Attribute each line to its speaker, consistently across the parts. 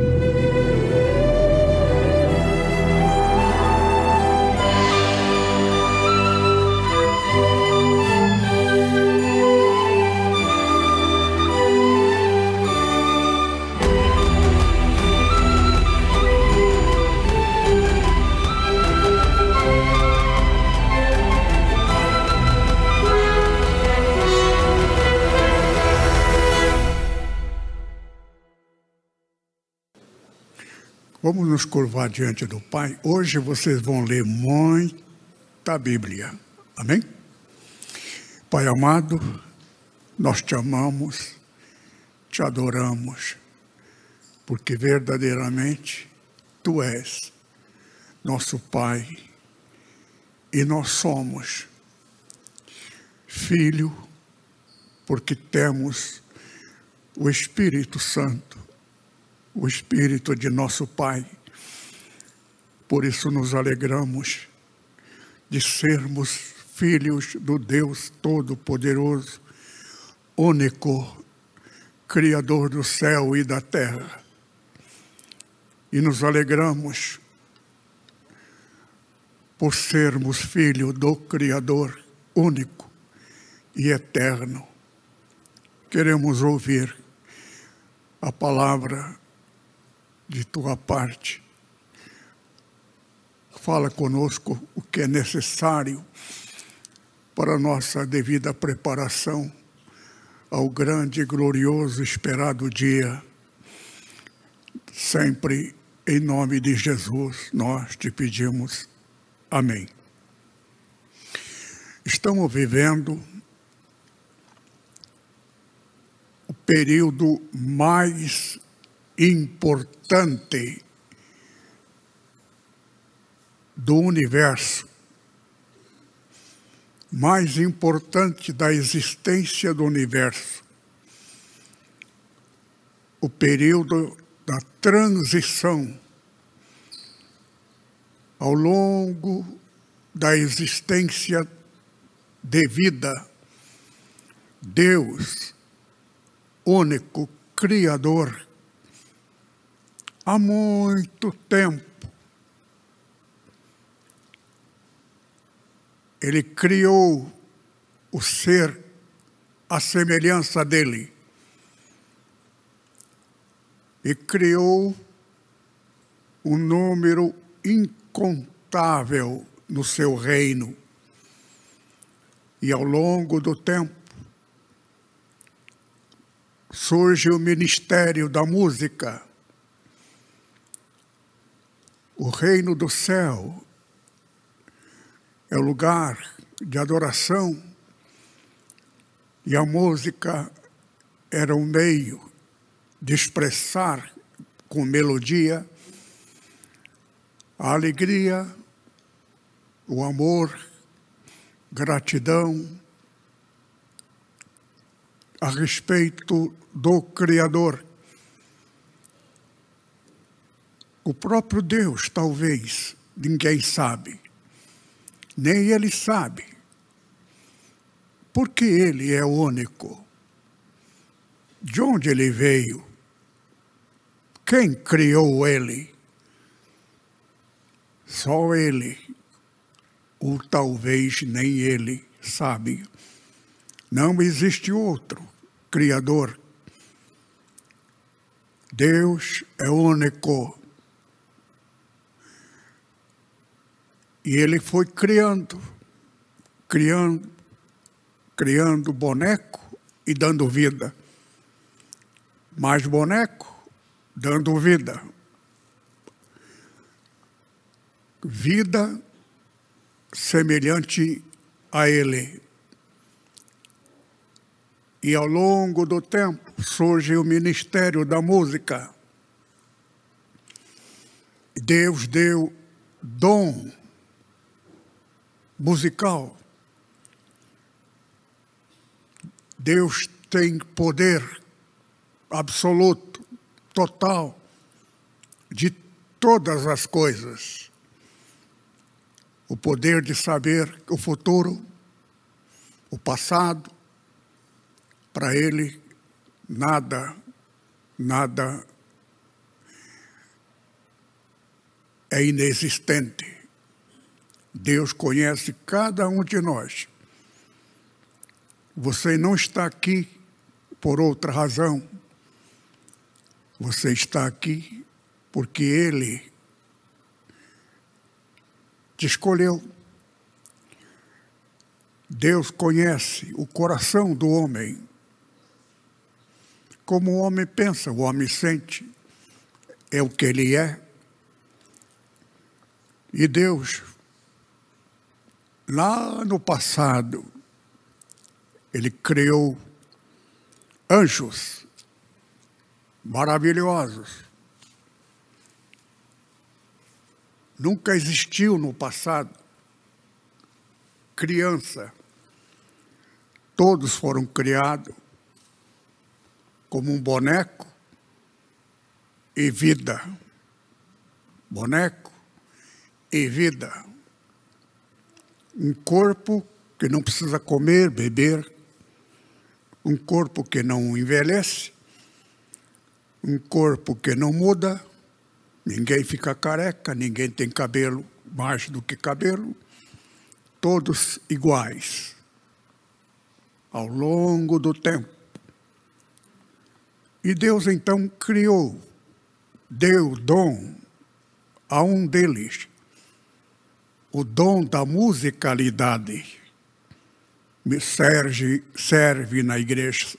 Speaker 1: Vamos nos curvar diante do Pai. Hoje vocês vão ler muita Bíblia. Amém? Pai amado, nós te amamos, te adoramos, porque verdadeiramente tu és nosso Pai e nós somos filho, porque temos o Espírito Santo o Espírito de nosso Pai. Por isso nos alegramos de sermos filhos do Deus Todo-Poderoso, único, Criador do céu e da terra. E nos alegramos por sermos filhos do Criador único e eterno. Queremos ouvir a palavra de tua parte. Fala conosco o que é necessário para nossa devida preparação ao grande, glorioso, esperado dia. Sempre em nome de Jesus nós te pedimos. Amém. Estamos vivendo o período mais importante do universo, mais importante da existência do universo, o período da transição ao longo da existência de vida, Deus, único Criador, há muito tempo. Ele criou o ser à semelhança dele e criou um número incontável no seu reino. E ao longo do tempo surge o ministério da música o reino do céu é o lugar de adoração e a música era um meio de expressar com melodia a alegria, o amor, gratidão a respeito do Criador. O próprio Deus, talvez, ninguém sabe. Nem ele sabe. Porque ele é único. De onde ele veio? Quem criou ele? Só ele, ou talvez nem ele, sabe. Não existe outro Criador. Deus é único. E ele foi criando, criando, criando boneco e dando vida. Mais boneco, dando vida. Vida semelhante a ele. E ao longo do tempo surge o ministério da música. Deus deu dom musical. Deus tem poder absoluto, total, de todas as coisas. O poder de saber o futuro, o passado, para ele nada, nada é inexistente. Deus conhece cada um de nós. Você não está aqui por outra razão. Você está aqui porque Ele te escolheu. Deus conhece o coração do homem. Como o homem pensa, o homem sente, é o que ele é. E Deus, lá no passado, ele criou anjos maravilhosos. Nunca existiu no passado criança. Todos foram criados como um boneco e vida. Boneco e vida. Um corpo que não precisa comer, beber, um corpo que não envelhece, um corpo que não muda, ninguém fica careca, ninguém tem cabelo mais do que cabelo, todos iguais ao longo do tempo. E Deus então criou, deu dom a um deles, o dom da musicalidade serve, serve na igreja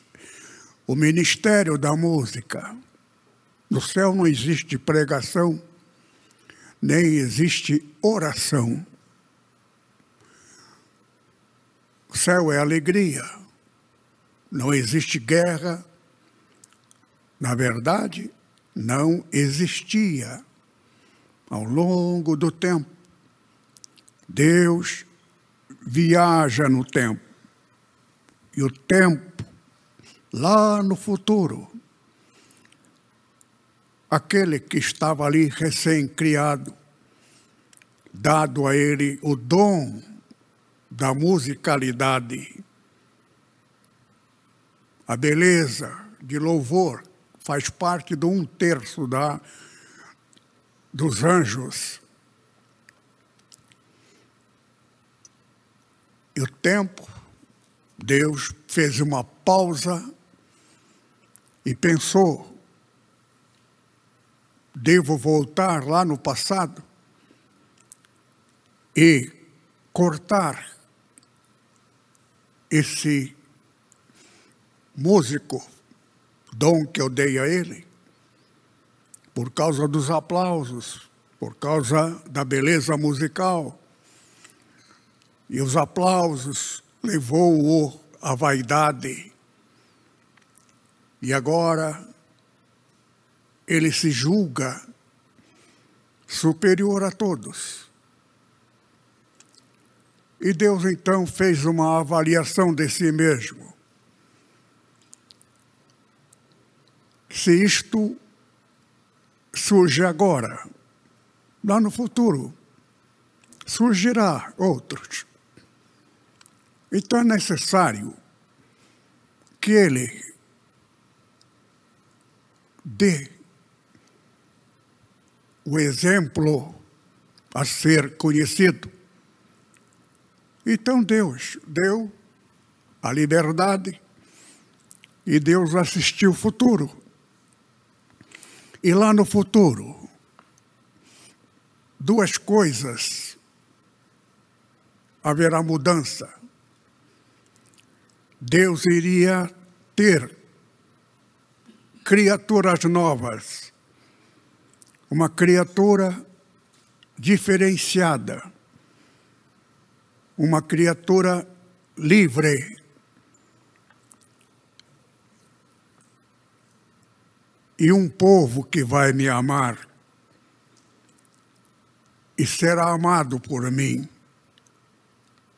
Speaker 1: o ministério da música. No céu não existe pregação, nem existe oração. O céu é alegria, não existe guerra. Na verdade, não existia. Ao longo do tempo, Deus viaja no tempo e o tempo, lá no futuro, aquele que estava ali recém-criado, dado a ele o dom da musicalidade, a beleza de louvor, faz parte de um terço da, dos anjos. E o tempo Deus fez uma pausa e pensou: devo voltar lá no passado e cortar esse músico, dom que eu dei a ele, por causa dos aplausos, por causa da beleza musical. E os aplausos levou-o à vaidade. E agora ele se julga superior a todos. E Deus então fez uma avaliação de si mesmo. Se isto surge agora, lá no futuro, surgirá outros. Então é necessário que ele dê o exemplo a ser conhecido. Então Deus deu a liberdade e Deus assistiu o futuro. E lá no futuro, duas coisas haverá mudança. Deus iria ter criaturas novas, uma criatura diferenciada, uma criatura livre. E um povo que vai me amar e será amado por mim.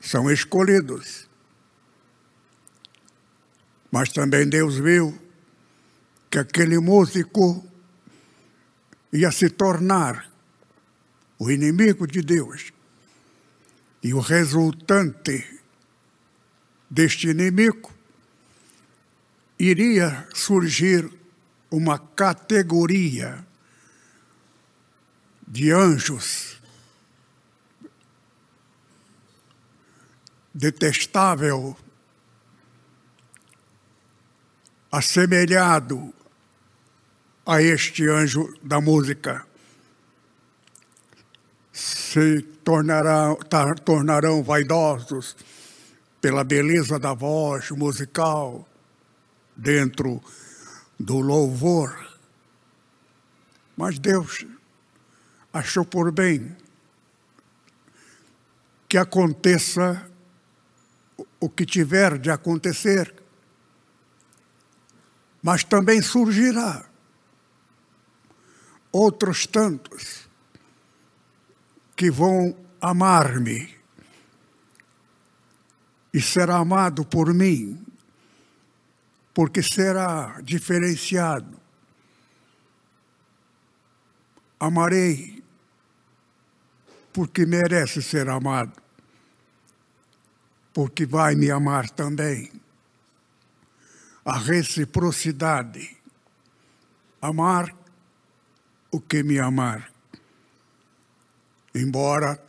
Speaker 1: São escolhidos. Mas também Deus viu que aquele músico ia se tornar o inimigo de Deus. E o resultante deste inimigo iria surgir uma categoria de anjos. Detestável, assemelhado a este anjo da música. Se tornarão, tornarão vaidosos pela beleza da voz musical dentro do louvor. Mas Deus achou por bem que aconteça o que tiver de acontecer, mas também surgirá outros tantos que vão amar-me e será amado por mim, porque será diferenciado. Amarei porque merece ser amado, porque vai me amar também. A reciprocidade. Amar o que me amar. Embora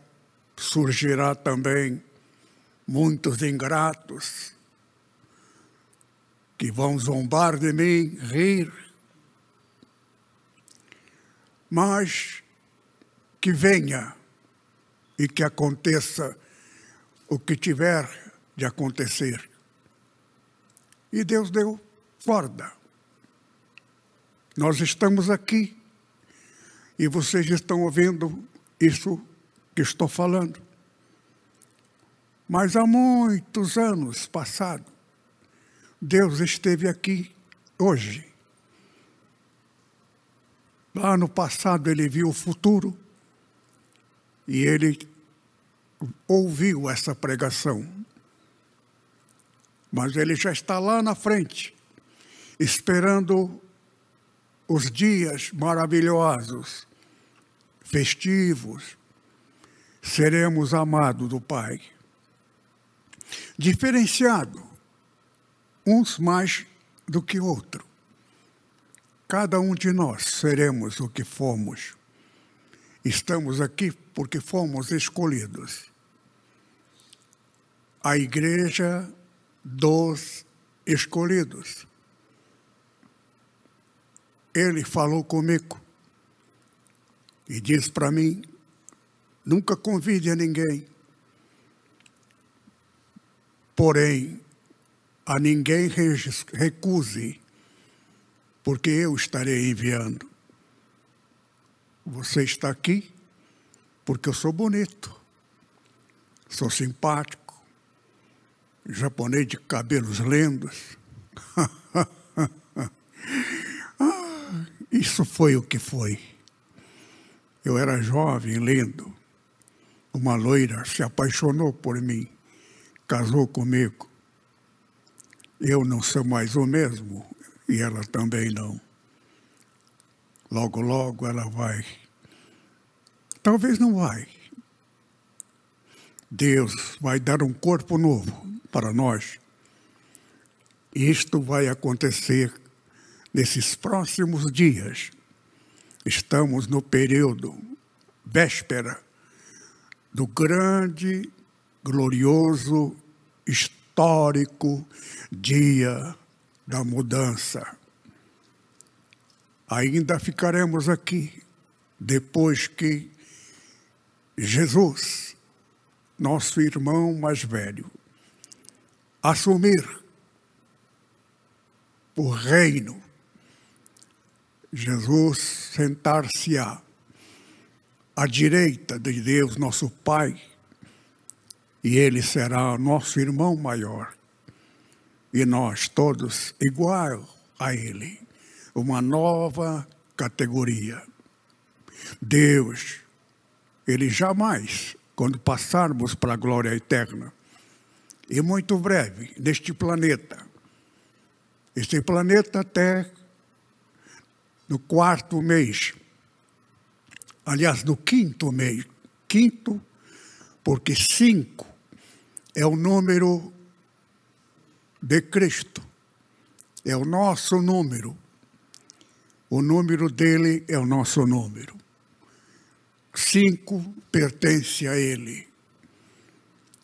Speaker 1: surgirá também muitos ingratos que vão zombar de mim, rir, mas que venha e que aconteça o que tiver de acontecer. E Deus deu corda. Nós estamos aqui e vocês estão ouvindo isso que estou falando. Mas há muitos anos passados, Deus esteve aqui hoje. Lá no passado ele viu o futuro e ele ouviu essa pregação. Mas ele já está lá na frente, esperando os dias maravilhosos, festivos, seremos amados do Pai. Diferenciado, uns mais do que outro. Cada um de nós seremos o que fomos. Estamos aqui porque fomos escolhidos. A igreja dos escolhidos ele falou comigo e disse para mim: nunca convide a ninguém, porém, a ninguém recuse, porque eu estarei enviando. Você está aqui porque eu sou bonito, sou simpático, japonês de cabelos lendos. Isso foi o que foi. Eu era jovem, lindo. Uma loira se apaixonou por mim, casou comigo. Eu não sou mais o mesmo e ela também não. Logo, logo ela vai. Talvez não vai. Deus vai dar um corpo novo para nós. Isto vai acontecer Nesses próximos dias, estamos no período véspera do grande, glorioso, histórico dia da mudança. Ainda ficaremos aqui depois que Jesus, nosso irmão mais velho, assumir o reino Jesus sentar-se-á à direita de Deus, nosso Pai, e ele será nosso irmão maior, e nós todos igual a ele, uma nova categoria. Deus, ele jamais, quando passarmos para a glória eterna, e muito breve, neste planeta, este planeta até no quarto mês. Aliás, no quinto mês. Quinto, porque cinco é o número de Cristo. É o nosso número. O número dele é o nosso número. cinco pertence a Ele.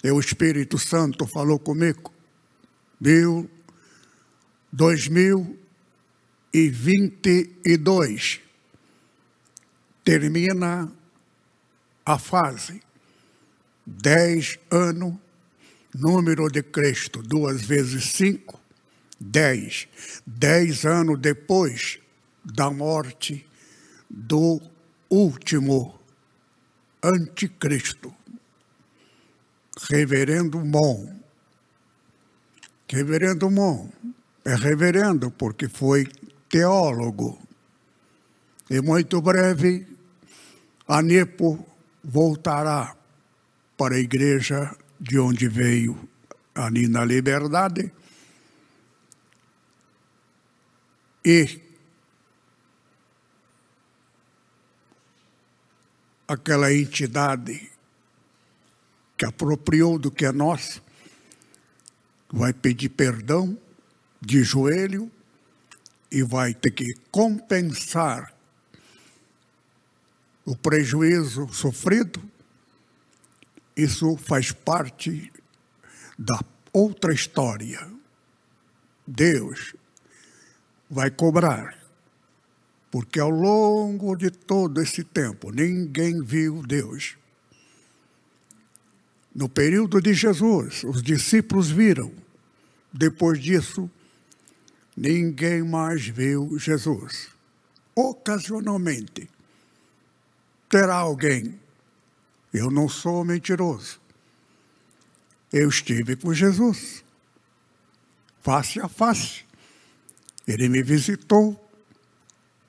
Speaker 1: E o Espírito Santo falou comigo. Meu 2022 termina a fase. Dez anos, número de Cristo, duas vezes cinco, dez. Dez anos depois da morte do último anticristo, Reverendo Mon. Reverendo Mon é reverendo porque foi teólogo. E muito breve, a Nepo voltará para a igreja de onde veio ali na Liberdade. E aquela entidade que apropriou do que é nosso, vai pedir perdão de joelho e vai ter que compensar o prejuízo sofrido. Isso faz parte da outra história. Deus vai cobrar porque ao longo de todo esse tempo ninguém viu Deus. No período de Jesus, os discípulos viram. Depois disso, ninguém mais viu Jesus. Ocasionalmente, terá alguém. Eu não sou mentiroso. Eu estive com Jesus, face a face. Ele me visitou,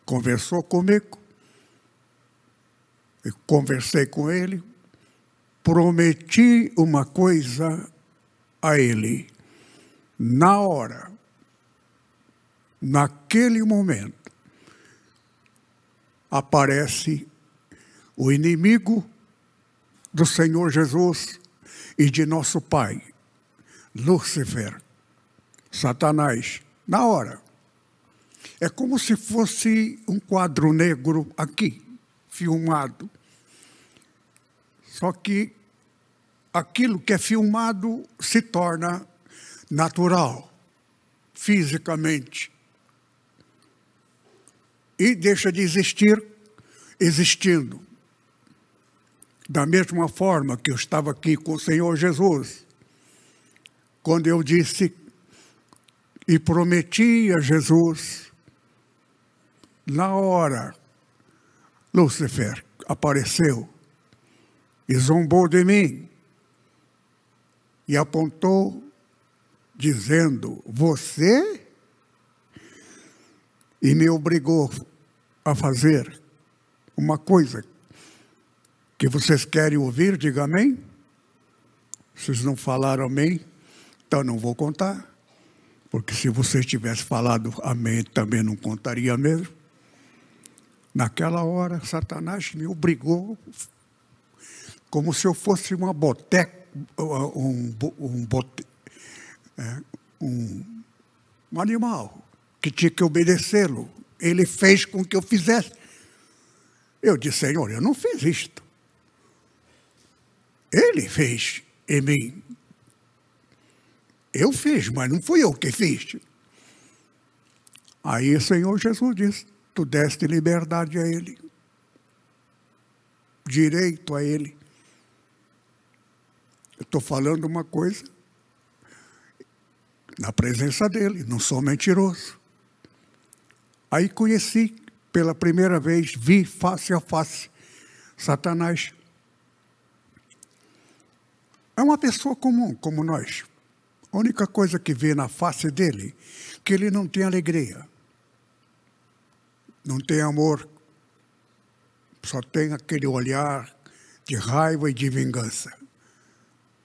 Speaker 1: conversou comigo, eu conversei com ele, prometi uma coisa a ele, na hora, naquele momento, aparece o inimigo do Senhor Jesus e de nosso Pai, Lúcifer, Satanás, na hora. É como se fosse um quadro negro aqui, filmado. Só que aquilo que é filmado se torna natural, fisicamente. E deixa de existir existindo. Da mesma forma que eu estava aqui com o Senhor Jesus, quando eu disse e prometi a Jesus na hora, Lúcifer apareceu e zombou de mim e apontou, dizendo: Você? E me obrigou a fazer uma coisa que vocês querem ouvir, diga amém. Vocês não falaram amém, então não vou contar. Porque se vocês tivessem falado amém, também não contaria mesmo. Naquela hora, Satanás me obrigou, como se eu fosse uma boteca, um, um, bote, é, um, um animal, que tinha que obedecê-lo. Ele fez com que eu fizesse. Eu disse, Senhor, eu não fiz isto. Ele fez em mim. Eu fiz, mas não fui eu que fiz. Aí o Senhor Jesus disse: tu deste liberdade a Ele, direito a Ele. Eu estou falando uma coisa na presença dele, não sou mentiroso. Aí conheci pela primeira vez, vi face a face Satanás. É uma pessoa comum, como nós. A única coisa que vê na face dele, que ele não tem alegria não tem amor, só tem aquele olhar de raiva e de vingança.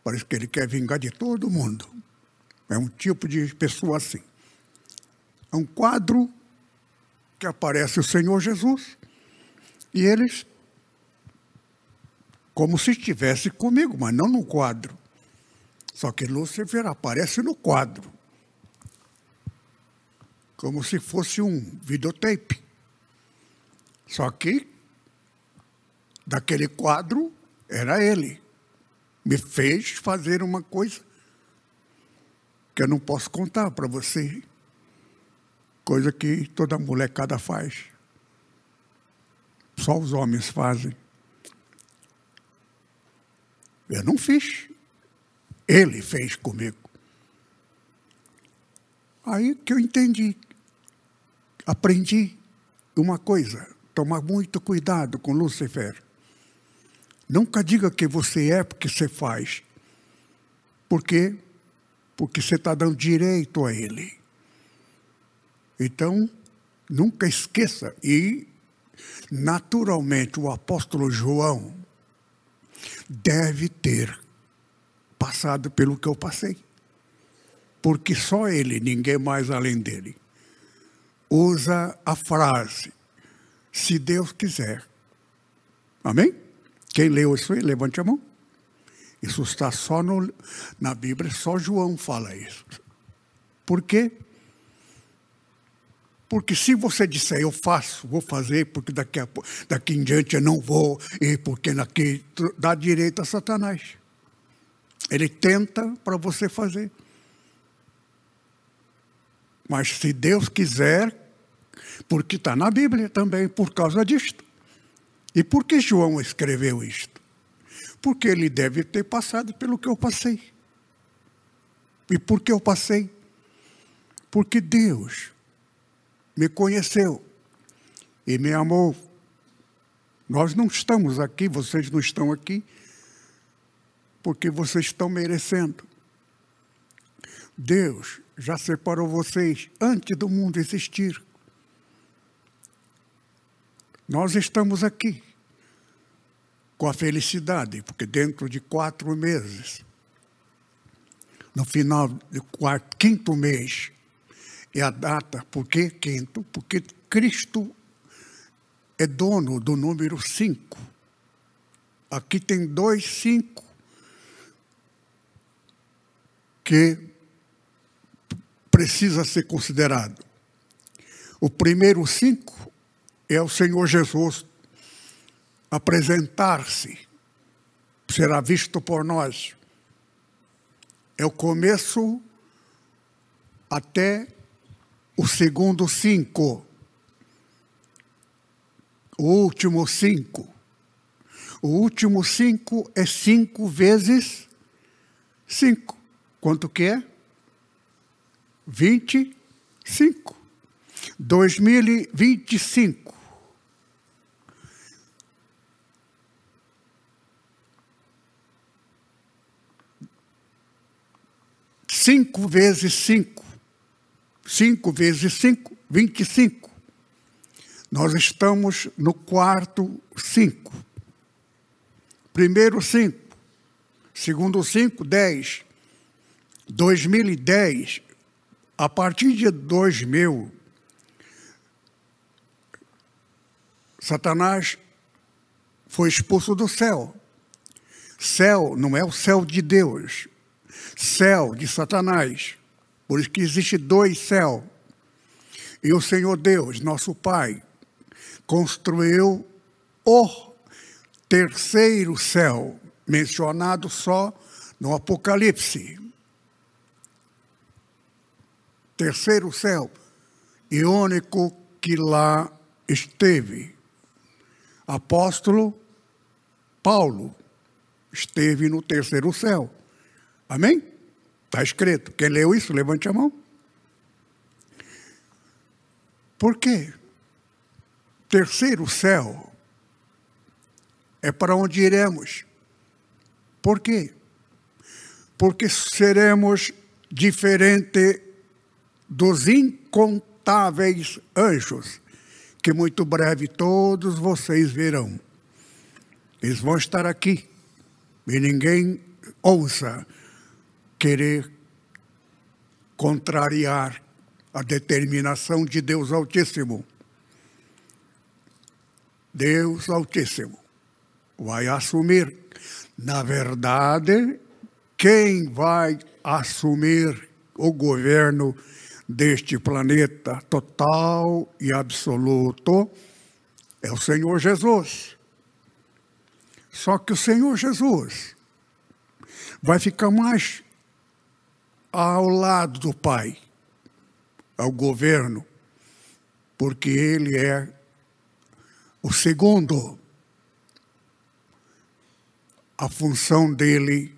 Speaker 1: Parece que ele quer vingar de todo mundo. É um tipo de pessoa assim. É um quadro que aparece o Senhor Jesus e eles como se estivesse comigo, mas não no quadro. Só que Lúcifer aparece no quadro. Como se fosse um videotape. Só que daquele quadro era ele. Me fez fazer uma coisa que eu não posso contar para você. Coisa que toda molecada faz. Só os homens fazem. Eu não fiz. Ele fez comigo. Aí que eu entendi. Aprendi uma coisa: tomar muito cuidado com Lúcifer. Nunca diga que você é porque você faz. Por quê? Porque você está dando direito a ele. Então, nunca esqueça. E, naturalmente, o apóstolo João deve ter passado pelo que eu passei. Porque só ele, ninguém mais além dele, usa a frase: se Deus quiser. Amém? Quem leu isso aí, levante a mão. Isso está só no, na Bíblia, só João fala isso. Por quê? Porque se você disser eu faço, vou fazer, porque daqui, a, daqui em diante eu não vou, e porque daqui dá direito a Satanás. Ele tenta para você fazer. Mas se Deus quiser, porque está na Bíblia também, por causa disto. E por que João escreveu isto? Porque ele deve ter passado pelo que eu passei. E por que eu passei? Porque Deus me conheceu e me amou. Nós não estamos aqui, vocês não estão aqui, porque vocês estão merecendo. Deus já separou vocês antes do mundo existir. Nós estamos aqui com a felicidade, porque dentro de quatro meses, no final do quarto, quinto mês, é a data, por que quinto? Porque Cristo é dono do número cinco. Aqui tem dois cinco que precisa ser considerado. O primeiro cinco é o Senhor Jesus apresentar-se, será visto por nós. É o começo até o segundo cinco, o último cinco. O último cinco é cinco vezes cinco. Quanto que é? Vinte cinco. Dois mil e vinte e cinco. Cinco vezes cinco 5 vezes 5, 25. Nós estamos no quarto 5. Primeiro 5. Segundo 5, 10. 2010, a partir de 2000, Satanás foi expulso do céu. Céu não é o céu de Deus, céu de Satanás. Por isso que existe dois céus. E o Senhor Deus, nosso Pai, construiu o terceiro céu, mencionado só no Apocalipse. Terceiro céu, e único que lá esteve. Apóstolo Paulo esteve no terceiro céu. Amém? Está escrito. Quem leu isso, levante a mão. Por quê? Terceiro céu é para onde iremos. Por quê? Porque seremos diferente dos incontáveis anjos, que muito breve todos vocês verão. Eles vão estar aqui e ninguém ouça querer contrariar a determinação de Deus Altíssimo. Deus Altíssimo vai assumir. Na verdade, quem vai assumir o governo deste planeta total e absoluto é o Senhor Jesus. Só que o Senhor Jesus vai ficar mais ao lado do Pai, ao governo, porque ele é o segundo. A função dele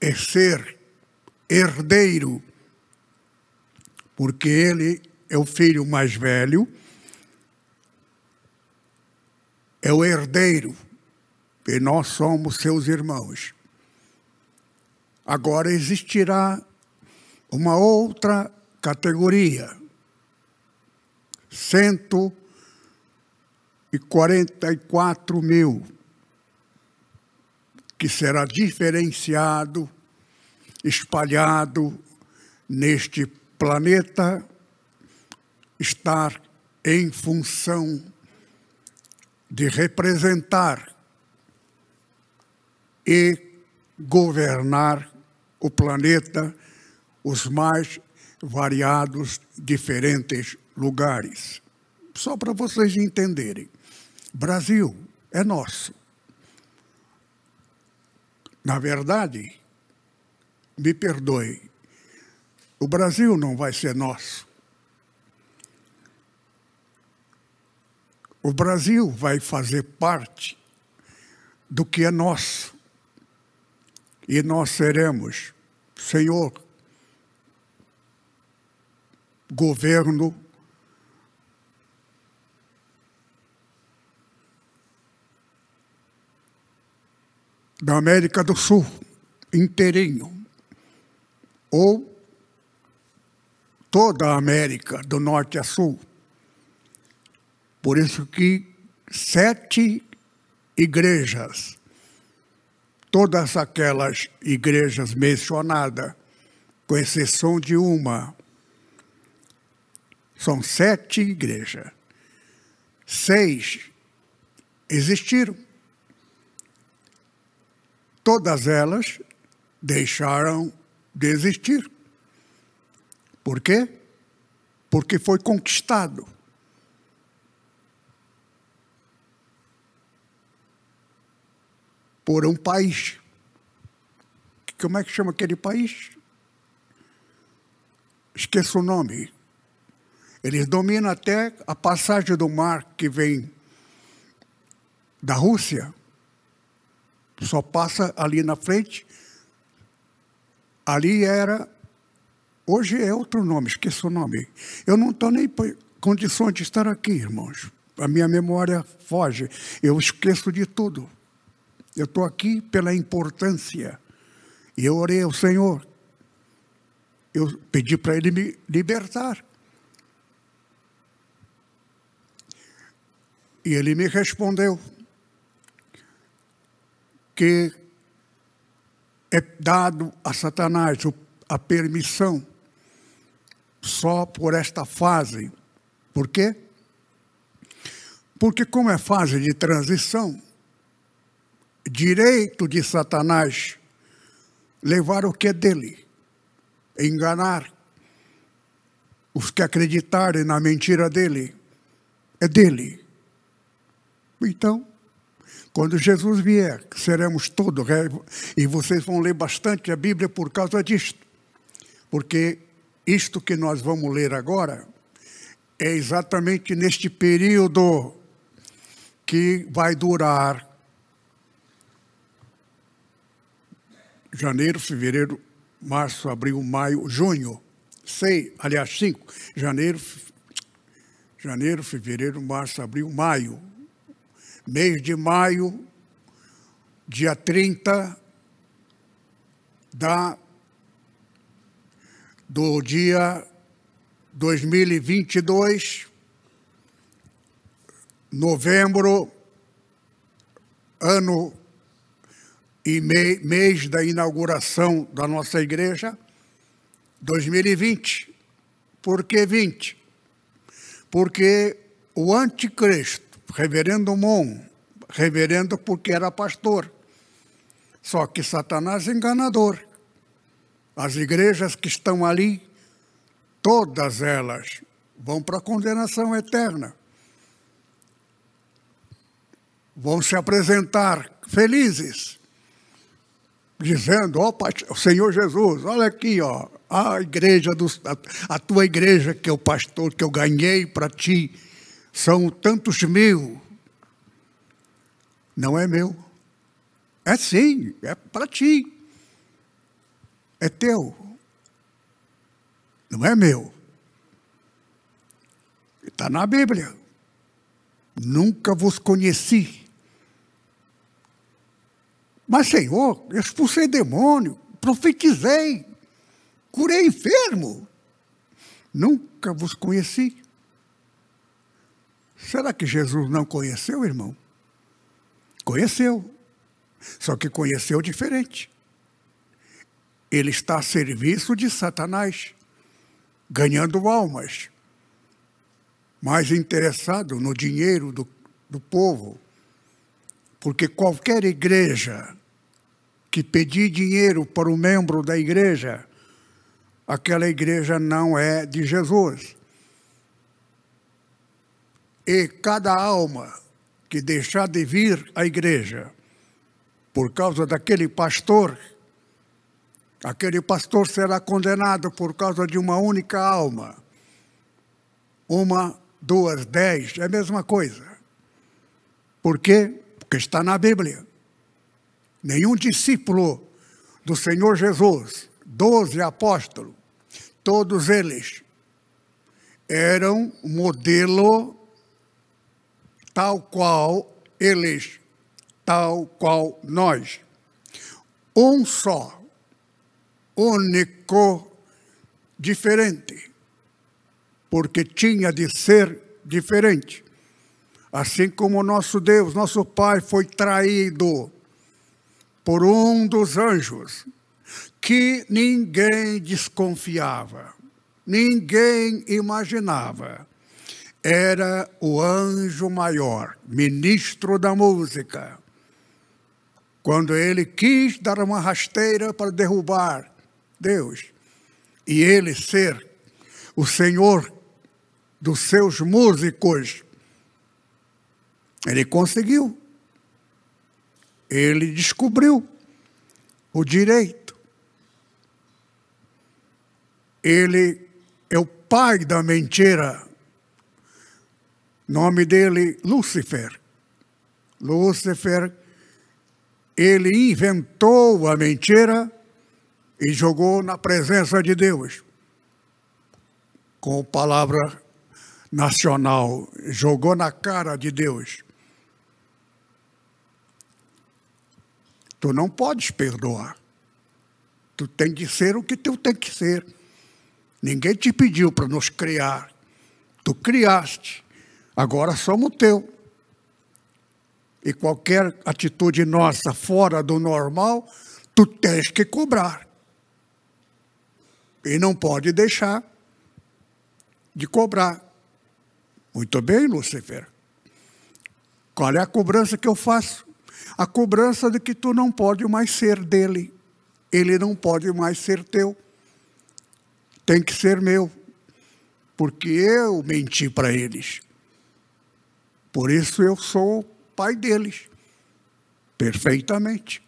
Speaker 1: é ser herdeiro, porque ele é o filho mais velho, é o herdeiro, e nós somos seus irmãos. Agora existirá uma outra categoria, 144 mil, que será diferenciado, espalhado neste planeta, estar em função de representar e governar o planeta, os mais variados, diferentes lugares. Só para vocês entenderem. Brasil é nosso. Na verdade, me perdoe, o Brasil não vai ser nosso. O Brasil vai fazer parte do que é nosso. E nós seremos, Senhor, governo da América do Sul inteirinho, ou toda a América, do norte a sul. Por isso que sete igrejas, todas aquelas igrejas mencionadas, com exceção de uma, são sete igrejas. Seis existiram. Todas elas deixaram de existir. Por quê? Porque foi conquistado. Por um país. Como é que chama aquele país? Esqueço o nome. Eles dominam até a passagem do mar que vem da Rússia. Só passa ali na frente. Ali era. Hoje é outro nome, esqueço o nome. Eu não estou nem em condições de estar aqui, irmãos. A minha memória foge. Eu esqueço de tudo. Eu estou aqui pela importância. E eu orei ao Senhor. Eu pedi para Ele me libertar. E ele me respondeu que é dado a Satanás a permissão só por esta fase. Por quê? Porque, como é fase de transição, direito de Satanás levar o que é dele, enganar os que acreditarem na mentira dele, é dele. Então, quando Jesus vier, seremos todos, e vocês vão ler bastante a Bíblia por causa disto, porque isto que nós vamos ler agora é exatamente neste período que vai durar janeiro, fevereiro, março, abril, maio, junho, seis, aliás, cinco, janeiro, janeiro, fevereiro, março, abril, maio, mês de maio, dia 30 da, do dia 2022, novembro, ano e mês da inauguração da nossa igreja, 2020. Por que 20? Porque o anticristo reverendo Mon, reverendo porque era pastor. Só que Satanás é enganador. As igrejas que estão ali, todas elas vão para a condenação eterna. vão se apresentar felizes, dizendo: Ó, oh, Senhor Jesus, olha aqui, ó, a igreja, do, a, a tua igreja que o pastor que eu ganhei para ti, são tantos mil. Não é meu. É sim, é para ti. É teu. Não é meu. Está na Bíblia. Nunca vos conheci. Mas, Senhor, expulsei demônio, profetizei, curei enfermo. Nunca vos conheci. Será que Jesus não conheceu, irmão? Conheceu. Só que conheceu diferente. Ele está a serviço de Satanás, ganhando almas, mais interessado no dinheiro do, do povo. Porque qualquer igreja que pedir dinheiro para o membro da igreja, aquela igreja não é de Jesus. E cada alma que deixar de vir à igreja por causa daquele pastor, aquele pastor será condenado por causa de uma única alma. Uma, duas, dez, é a mesma coisa. Por quê? Porque está na Bíblia. Nenhum discípulo do Senhor Jesus, doze apóstolos, todos eles eram modelo tal qual eles, tal qual nós. Um só, único, diferente, porque tinha de ser diferente. Assim como nosso Deus, nosso Pai, foi traído por um dos anjos que ninguém desconfiava, ninguém imaginava. Era o anjo maior, ministro da música. Quando ele quis dar uma rasteira para derrubar Deus e ele ser o senhor dos seus músicos, ele conseguiu. Ele descobriu o direito. Ele é o pai da mentira. Nome dele, Lúcifer. Lúcifer, ele inventou a mentira e jogou na presença de Deus. Com palavra nacional, jogou na cara de Deus. Tu não podes perdoar. Tu tem que ser o que tu tem que ser. Ninguém te pediu para nos criar. Tu criaste. Agora somos teu. E qualquer atitude nossa fora do normal, tu tens que cobrar. E não pode deixar de cobrar. Muito bem, Lúcifer. Qual é a cobrança que eu faço? a cobrança de que tu não pode mais ser dele. Ele não pode mais ser teu. Tem que ser meu. Porque eu menti para eles. Por isso eu sou pai deles. Perfeitamente.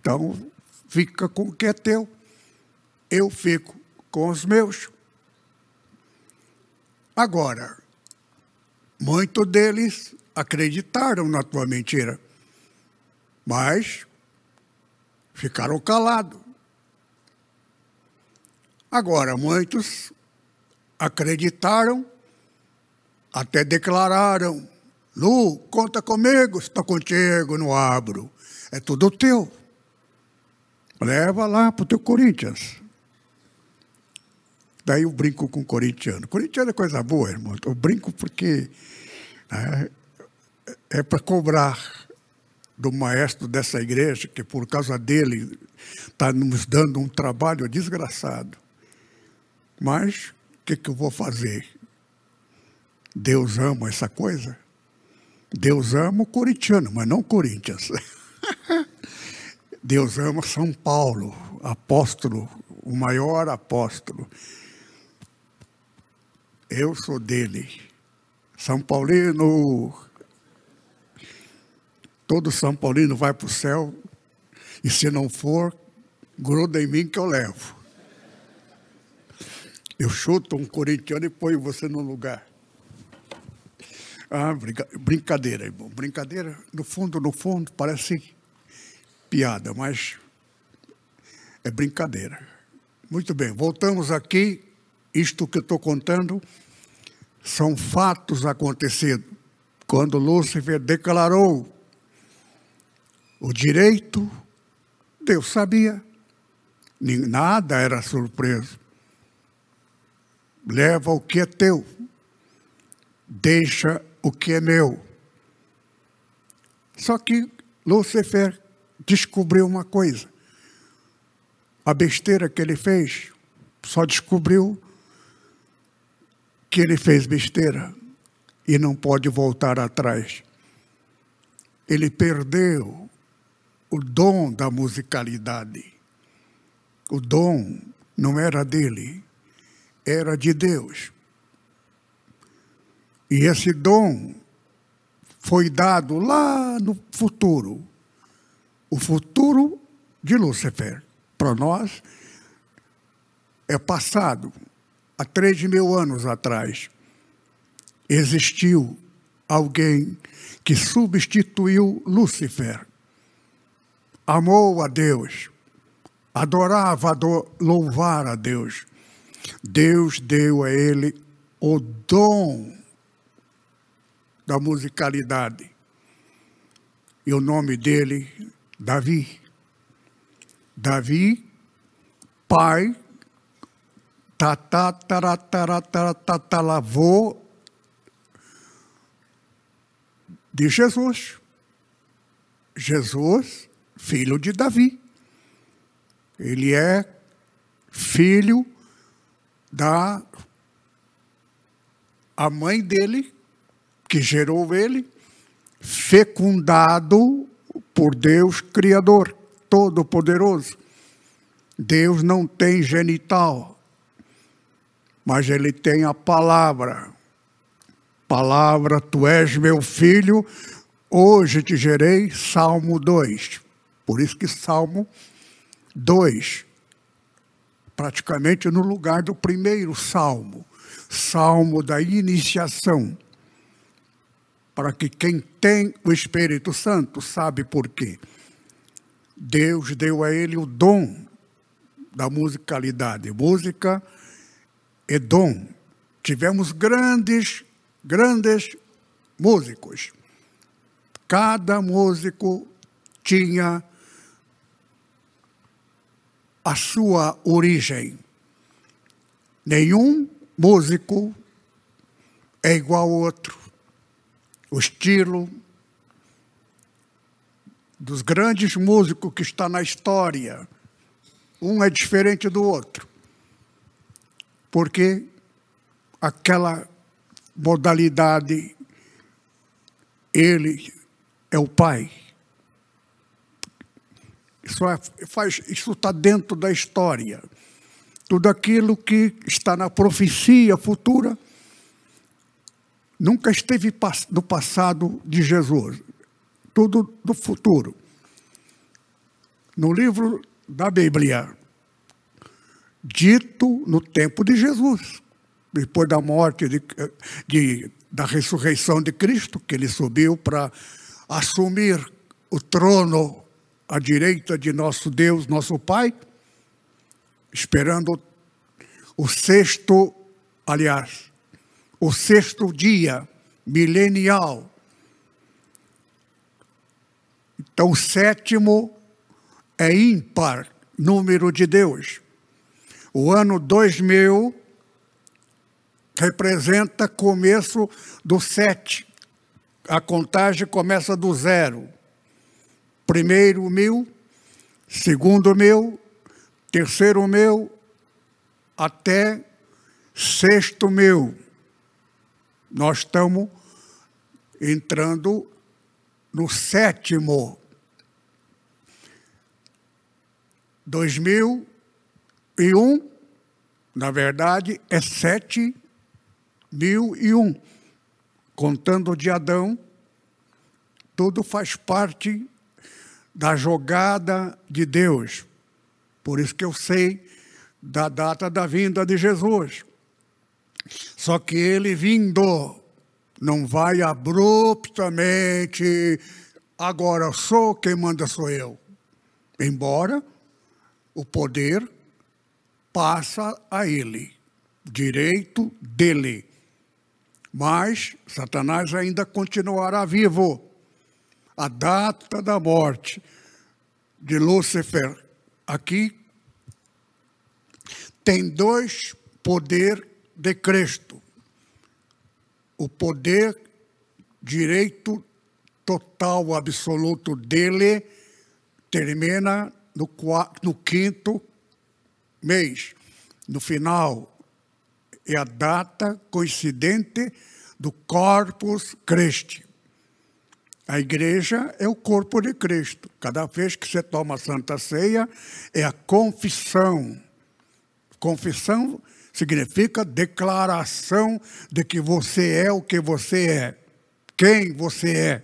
Speaker 1: Então, fica com o que é teu. Eu fico com os meus. Agora, muitos deles acreditaram na tua mentira mas ficaram calados. Agora, muitos acreditaram, até declararam: Lu, conta comigo, estou contigo, não abro. É tudo teu. Leva lá para o teu Corinthians. Daí eu brinco com o corintiano. Corintiano é coisa boa, irmão. Eu brinco porque né, é, para cobrar do maestro dessa igreja, que por causa dele está nos dando um trabalho desgraçado. Mas o que, que eu vou fazer? Deus ama essa coisa? Deus ama o corintiano, mas não Corinthians. Deus ama São Paulo, apóstolo, o maior apóstolo. Eu sou dele. São Paulino, Todo São Paulino vai para o céu, e se não for, gruda em mim que eu levo. Eu chuto um corintiano e ponho você no lugar. Ah, brincadeira, irmão. Brincadeira, no fundo, no fundo, parece piada, mas é brincadeira. Muito bem, voltamos aqui. Isto que eu estou contando são fatos acontecidos. Quando Lúcifer declarou o direito, Deus sabia. Nada era surpresa. Leva o que é teu, deixa o que é meu. Só que Lúcifer descobriu uma coisa. A besteira que ele fez, só descobriu que ele fez besteira e não pode voltar atrás. Ele perdeu o dom da musicalidade. O dom não era dele, era de Deus. E esse dom foi dado lá no futuro. O futuro de Lúcifer, para nós, é passado. Há três mil anos atrás, existiu alguém que substituiu Lúcifer. Amou a Deus, adorava louvar a Deus. Deus deu a ele o dom da musicalidade. E o nome dele, Davi. Davi, pai, tatataratataravô de Jesus. Jesus, filho de Davi. Ele é filho da a mãe dele, que gerou ele, fecundado por Deus Criador, Todo-Poderoso. Deus não tem genital, mas ele tem a palavra. Palavra, tu és meu filho, hoje te gerei, Salmo 2. Por isso que Salmo 2, praticamente no lugar do primeiro salmo, salmo da iniciação para que quem tem o Espírito Santo sabe por quê. Deus deu a ele o dom da musicalidade. Música é dom. Tivemos grandes, grandes músicos. Cada músico tinha a sua origem. Nenhum músico é igual ao outro o estilo dos grandes músicos que está na história. Um é diferente do outro. Porque aquela modalidade, ele é o pai. Isso é, está dentro da história. Tudo aquilo que está na profecia futura nunca esteve no passado de Jesus, tudo do futuro. No livro da Bíblia, dito no tempo de Jesus, depois da morte, de, de, da ressurreição de Cristo, que ele subiu para assumir o trono à direita de nosso Deus, nosso Pai, esperando o sexto, aliás, o sexto dia milenial. Então, o sétimo é ímpar, número de Deus. O ano 2000 representa começo do sete. A contagem começa do zero. Primeiro mil, segundo mil, terceiro mil, até sexto mil. Nós estamos entrando no sétimo. 2001, na verdade, é sete mil e um, contando de Adão Tudo faz parte da jogada de Deus. Por isso que eu sei da data da vinda de Jesus. Só que ele vindo não vai abruptamente, agora sou quem manda sou eu. Embora o poder passa a ele, direito dele. Mas Satanás ainda continuará vivo. A data da morte de Lúcifer aqui tem dois poder de Cristo. O poder direito total absoluto dele termina no, quarto, no quinto mês. No final, é a data coincidente do Corpus Christi. A igreja é o corpo de Cristo. Cada vez que você toma a Santa Ceia, é a confissão. Confissão significa declaração de que você é o que você é. Quem você é?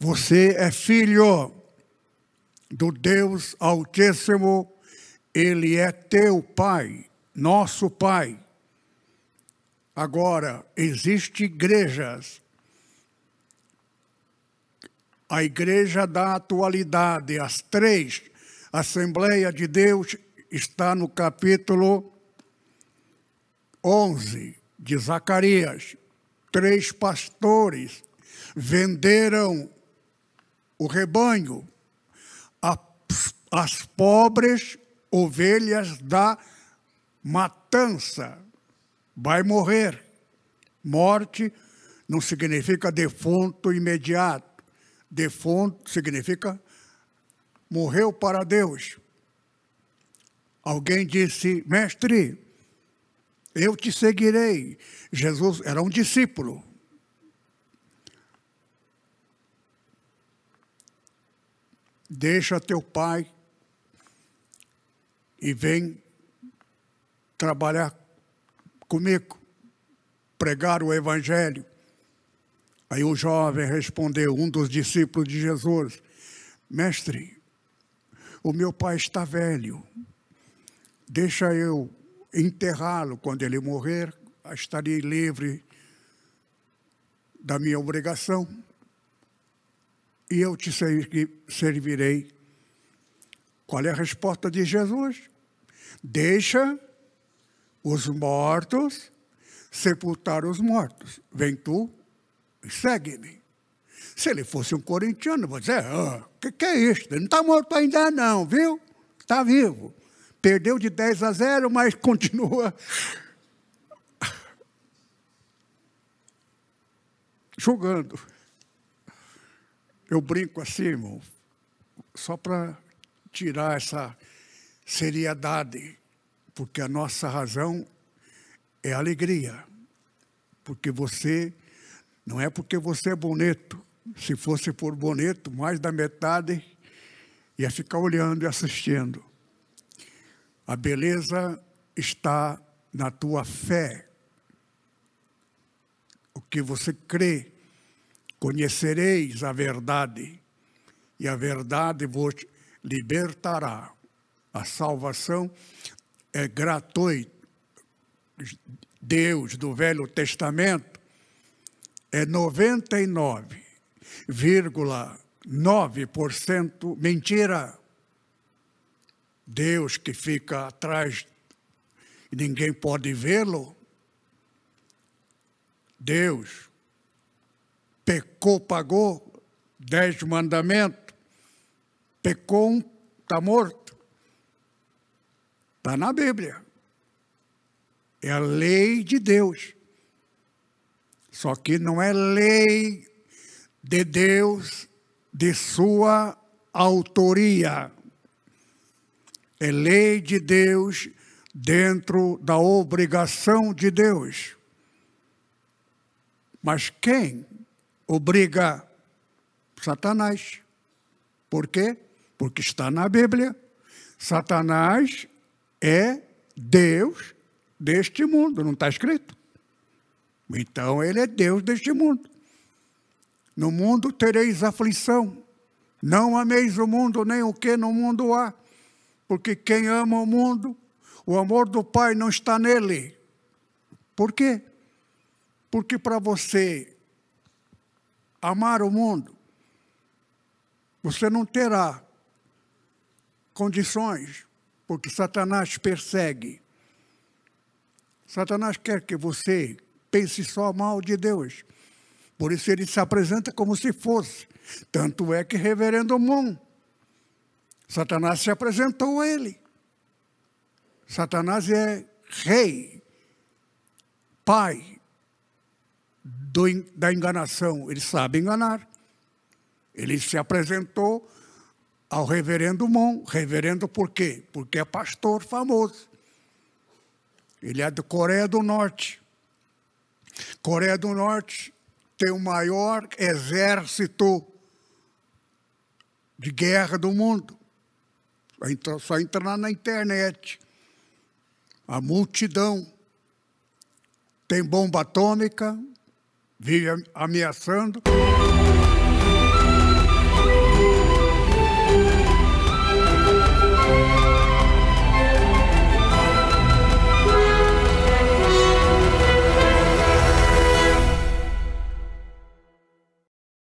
Speaker 1: Você é filho do Deus Altíssimo, Ele é teu Pai, nosso Pai. Agora, existem igrejas. A igreja da atualidade, as três, Assembleia de Deus, está no capítulo 11 de Zacarias. Três pastores venderam o rebanho as pobres ovelhas da matança. Vai morrer. Morte não significa defunto imediato. Defunto significa morreu para Deus. Alguém disse, mestre, eu te seguirei. Jesus era um discípulo. Deixa teu pai e vem trabalhar comigo, pregar o Evangelho. Aí o jovem respondeu, um dos discípulos de Jesus: Mestre, o meu pai está velho, deixa eu enterrá-lo quando ele morrer, estarei livre da minha obrigação e eu te servirei qual é a resposta de Jesus? Deixa os mortos sepultar os mortos. Vem tu e segue-me. Se ele fosse um corintiano, vou dizer, o oh, que, que é isso? Ele não está morto ainda não, viu? Está vivo. Perdeu de 10 a 0, mas continua jogando. Eu brinco assim, irmão, só para tirar essa seriedade, porque a nossa razão é alegria. Porque você, não é porque você é bonito, se fosse por bonito, mais da metade ia ficar olhando e assistindo. A beleza está na tua fé. O que você crê. Conhecereis a verdade, e a verdade vos libertará. A salvação é gratuita. Deus do Velho Testamento é 99,9% mentira. Deus que fica atrás e ninguém pode vê-lo. Deus pecou, pagou dez mandamentos pecou um, está morto. Está na Bíblia. É a lei de Deus. Só que não é lei de Deus de sua autoria. É lei de Deus dentro da obrigação de Deus. Mas quem obriga? Satanás. Por quê? porque está na Bíblia. Satanás é Deus deste mundo, não está escrito? Então ele é Deus deste mundo. No mundo tereis aflição. Não ameis o mundo, nem o que no mundo há. Porque quem ama o mundo, o amor do Pai não está nele. Por quê? Porque para você amar o mundo, você não terá condições, porque Satanás persegue. Satanás quer que você pense só mal de Deus. Por isso ele se apresenta como se fosse. Tanto é que Reverendo Mon, Satanás se apresentou a ele. Satanás é rei, pai do, da enganação. Ele sabe enganar. Ele se apresentou ao reverendo Mon. Reverendo por quê? Porque é pastor famoso. Ele é da Coreia do Norte. Coreia do Norte tem o maior exército de guerra do mundo. Só entrar na internet. A multidão tem bomba atômica, vive ameaçando.